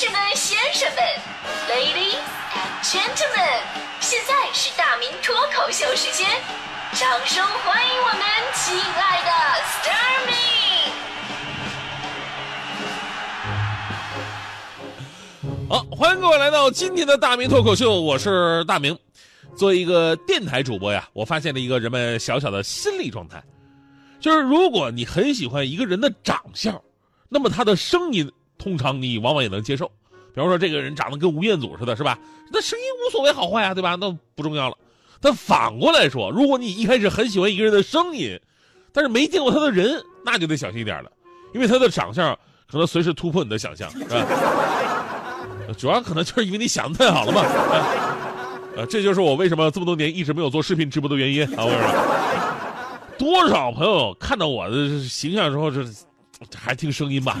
士们、先生们，Ladies and Gentlemen，现在是大明脱口秀时间，掌声欢迎我们亲爱的 s t a r m i 好，欢迎各位来到今天的大明脱口秀，我是大明。作为一个电台主播呀，我发现了一个人们小小的心理状态，就是如果你很喜欢一个人的长相，那么他的声音。通常你往往也能接受，比方说这个人长得跟吴彦祖似的，是吧？那声音无所谓好坏啊，对吧？那不重要了。但反过来说，如果你一开始很喜欢一个人的声音，但是没见过他的人，那就得小心一点了，因为他的长相可能随时突破你的想象，是吧？主要可能就是因为你想的太好了嘛。呃，这就是我为什么这么多年一直没有做视频直播的原因啊！我说，多少朋友看到我的形象之后，这还听声音吧？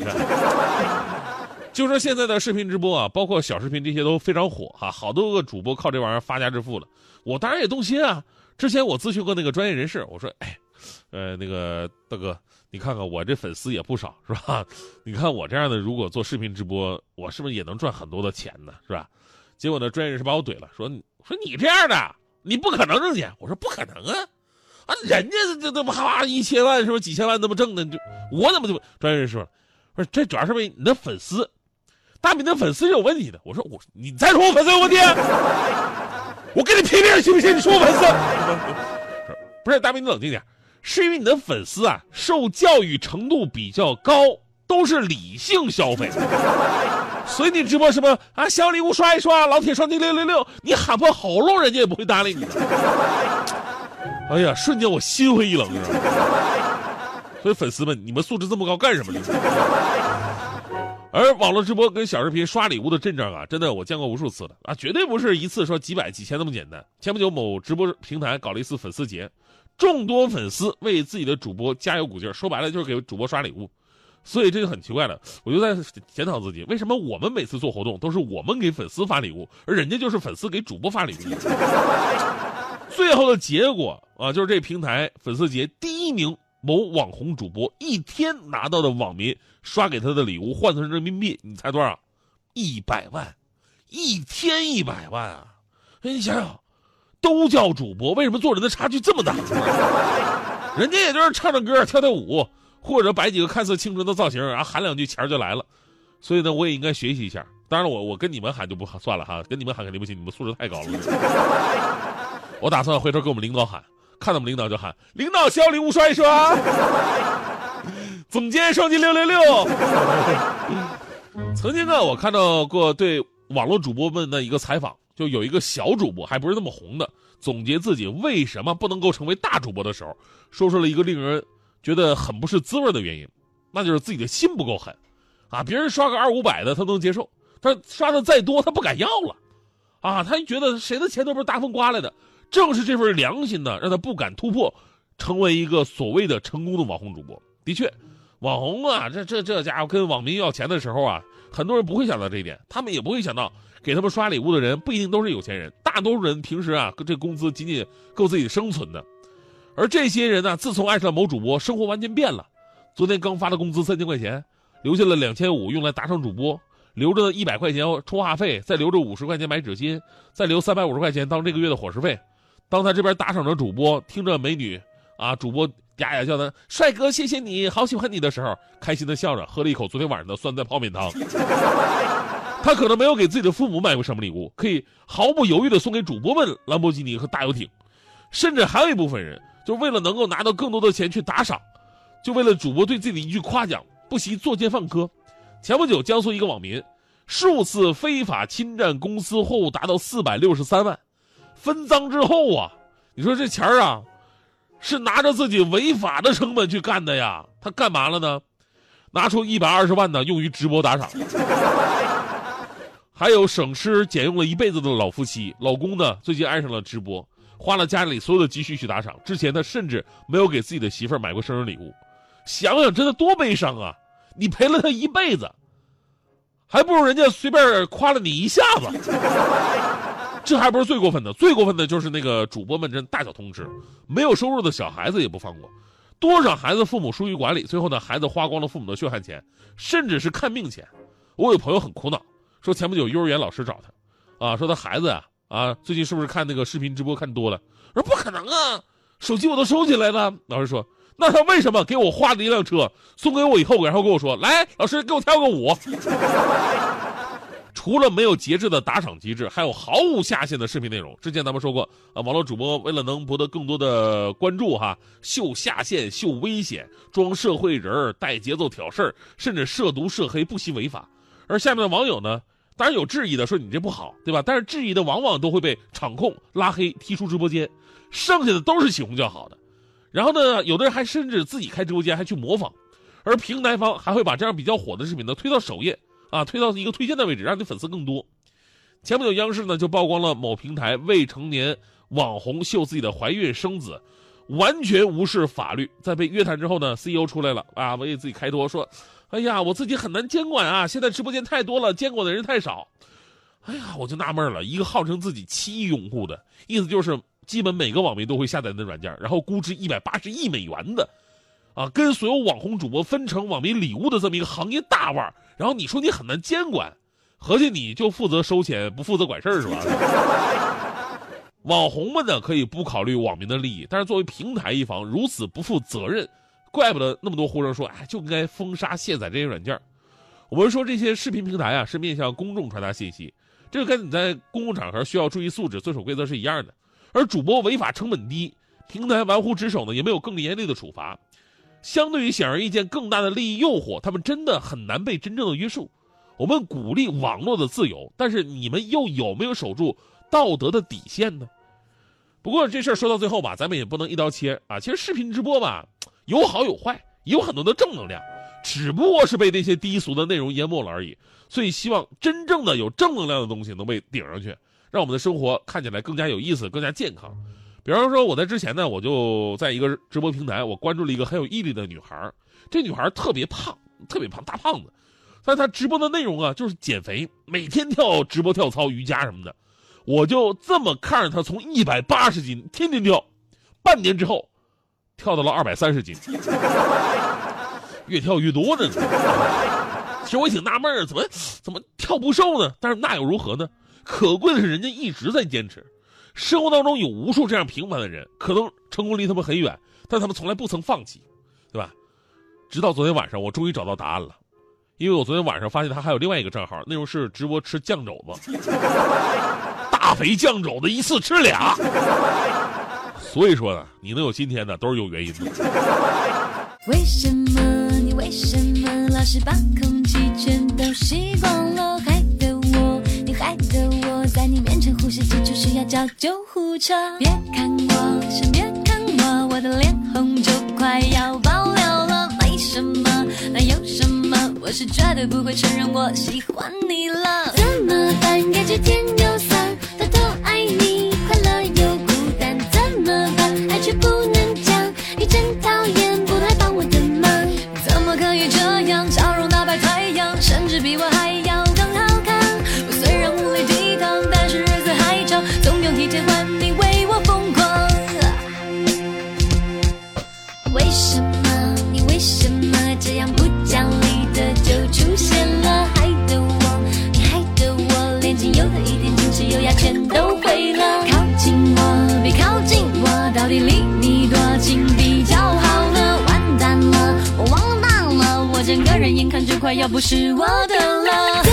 就说现在的视频直播啊，包括小视频这些都非常火哈，好多个主播靠这玩意儿发家致富了。我当然也动心啊。之前我咨询过那个专业人士，我说：“哎，呃，那个大哥，你看看我这粉丝也不少，是吧？你看我这样的，如果做视频直播，我是不是也能赚很多的钱呢？是吧？”结果呢，专业人士把我怼了，说：“说你这样的，你不可能挣钱。”我说：“不可能啊，啊，人家这这么哈一千万是不是几千万那么挣的？就我怎么就专业人士说，说这主要是为你的粉丝。”大明的粉丝是有问题的。我说我，你再说我粉丝有问题，我跟你拼命，信不信？你说我粉丝？不是大明，你冷静点。是因为你的粉丝啊，受教育程度比较高，都是理性消费，所以你直播什么啊，小礼物刷一刷，老铁刷题六六六，你喊破喉咙，人家也不会搭理你。哎呀，瞬间我心灰意冷，所以粉丝们，你们素质这么高干什么呢？而网络直播跟小视频刷礼物的阵仗啊，真的我见过无数次了啊，绝对不是一次说几百几千那么简单。前不久某直播平台搞了一次粉丝节，众多粉丝为自己的主播加油鼓劲说白了就是给主播刷礼物，所以这就很奇怪了。我就在检讨自己，为什么我们每次做活动都是我们给粉丝发礼物，而人家就是粉丝给主播发礼物？最后的结果啊，就是这平台粉丝节第一名。某网红主播一天拿到的网民刷给他的礼物换算成人民币，你猜多少？一百万，一天一百万啊！哎，你想想，都叫主播，为什么做人的差距这么大？人家也就是唱唱歌、跳跳舞，或者摆几个看似青春的造型，然后喊两句，钱就来了。所以呢，我也应该学习一下。当然，我我跟你们喊就不算了哈，跟你们喊肯定不行，你们素质太高了。我打算回头跟我们领导喊。看到我们领导就喊：“领导小礼物刷一刷，总监双击六六六。”曾经呢，我看到过对网络主播们的一个采访，就有一个小主播还不是那么红的，总结自己为什么不能够成为大主播的时候，说出了一个令人觉得很不是滋味的原因，那就是自己的心不够狠啊！别人刷个二五百的他能接受，他刷的再多他不敢要了啊！他觉得谁的钱都不是大风刮来的。正是这份良心呢，让他不敢突破，成为一个所谓的成功的网红主播。的确，网红啊，这这这家伙跟网民要钱的时候啊，很多人不会想到这一点，他们也不会想到，给他们刷礼物的人不一定都是有钱人，大多数人平时啊，这工资仅仅够自己生存的。而这些人呢，自从爱上了某主播，生活完全变了。昨天刚发的工资三千块钱，留下了两千五用来打赏主播。留着一百块钱充话费，再留着五十块钱买纸巾，再留三百五十块钱当这个月的伙食费。当他这边打赏着主播，听着美女啊，主播嗲嗲叫他“帅哥，谢谢你好喜欢你”的时候，开心的笑着喝了一口昨天晚上的酸菜泡面汤。他可能没有给自己的父母买过什么礼物，可以毫不犹豫的送给主播们兰博基尼和大游艇，甚至还有一部分人，就为了能够拿到更多的钱去打赏，就为了主播对自己的一句夸奖，不惜作奸犯科。前不久，江苏一个网民数次非法侵占公司货物达到四百六十三万。分赃之后啊，你说这钱儿啊，是拿着自己违法的成本去干的呀？他干嘛了呢？拿出一百二十万呢，用于直播打赏。还有省吃俭用了一辈子的老夫妻，老公呢最近爱上了直播，花了家里所有的积蓄去打赏。之前他甚至没有给自己的媳妇儿买过生日礼物。想想真的多悲伤啊！你陪了他一辈子，还不如人家随便夸了你一下子。这还不是最过分的，最过分的就是那个主播们真大小通吃，没有收入的小孩子也不放过。多少孩子父母疏于管理，最后呢孩子花光了父母的血汗钱，甚至是看病钱。我有朋友很苦恼，说前不久幼儿园老师找他，啊，说他孩子啊啊最近是不是看那个视频直播看多了？我说不可能啊，手机我都收起来了。老师说，那他为什么给我画了一辆车送给我以后，然后跟我说来，老师给我跳个舞？除了没有节制的打赏机制，还有毫无下限的视频内容。之前咱们说过啊，网络主播为了能博得更多的关注，哈，秀下限、秀危险、装社会人带节奏挑事儿，甚至涉毒涉黑，不惜违法。而下面的网友呢，当然有质疑的，说你这不好，对吧？但是质疑的往往都会被场控拉黑、踢出直播间，剩下的都是起哄叫好的。然后呢，有的人还甚至自己开直播间，还去模仿，而平台方还会把这样比较火的视频呢推到首页。啊，推到一个推荐的位置，让你粉丝更多。前不久，央视呢就曝光了某平台未成年网红秀自己的怀孕生子，完全无视法律。在被约谈之后呢，CEO 出来了啊，为自己开脱说：“哎呀，我自己很难监管啊，现在直播间太多了，监管的人太少。”哎呀，我就纳闷了，一个号称自己七亿用户的，意思就是基本每个网民都会下载那软件，然后估值一百八十亿美元的。啊，跟所有网红主播分成网民礼物的这么一个行业大腕然后你说你很难监管，合计你就负责收钱，不负责管事儿是吧？网红们呢可以不考虑网民的利益，但是作为平台一方如此不负责任，怪不得那么多呼声说，哎，就应该封杀卸载这些软件。我们说这些视频平台啊是面向公众传达信息，这个跟你在公共场合需要注意素质、遵守规则是一样的。而主播违法成本低，平台玩忽职守呢，也没有更严厉的处罚。相对于显而易见更大的利益诱惑，他们真的很难被真正的约束。我们鼓励网络的自由，但是你们又有没有守住道德的底线呢？不过这事儿说到最后吧，咱们也不能一刀切啊。其实视频直播吧，有好有坏，也有很多的正能量，只不过是被那些低俗的内容淹没了而已。所以希望真正的有正能量的东西能被顶上去，让我们的生活看起来更加有意思，更加健康。比方说，我在之前呢，我就在一个直播平台，我关注了一个很有毅力的女孩这女孩特别胖，特别胖，大胖子。但她直播的内容啊，就是减肥，每天跳直播跳操、瑜伽什么的。我就这么看着她从一百八十斤天天跳，半年之后，跳到了二百三十斤，越跳越多呢。其实我挺纳闷怎么怎么跳不瘦呢？但是那又如何呢？可贵的是人家一直在坚持。生活当中有无数这样平凡的人，可能成功离他们很远，但他们从来不曾放弃，对吧？直到昨天晚上，我终于找到答案了，因为我昨天晚上发现他还有另外一个账号，内容是直播吃酱肘子，大肥酱肘子一次吃俩。所以说呢，你能有今天呢，都是有原因的。为什么你为什么老是把空气全都吸光了，你面前呼吸急促需要叫救护车。别看我，先别看我，我的脸红就快要爆了了。没什么？那有什么？我是绝对不会承认我喜欢你了。怎么办？感觉天又酸，都会了，靠近我，别靠近我，到底离你多近比较好呢？完蛋了，我忘当了，我整个人眼看就快要不是我的了。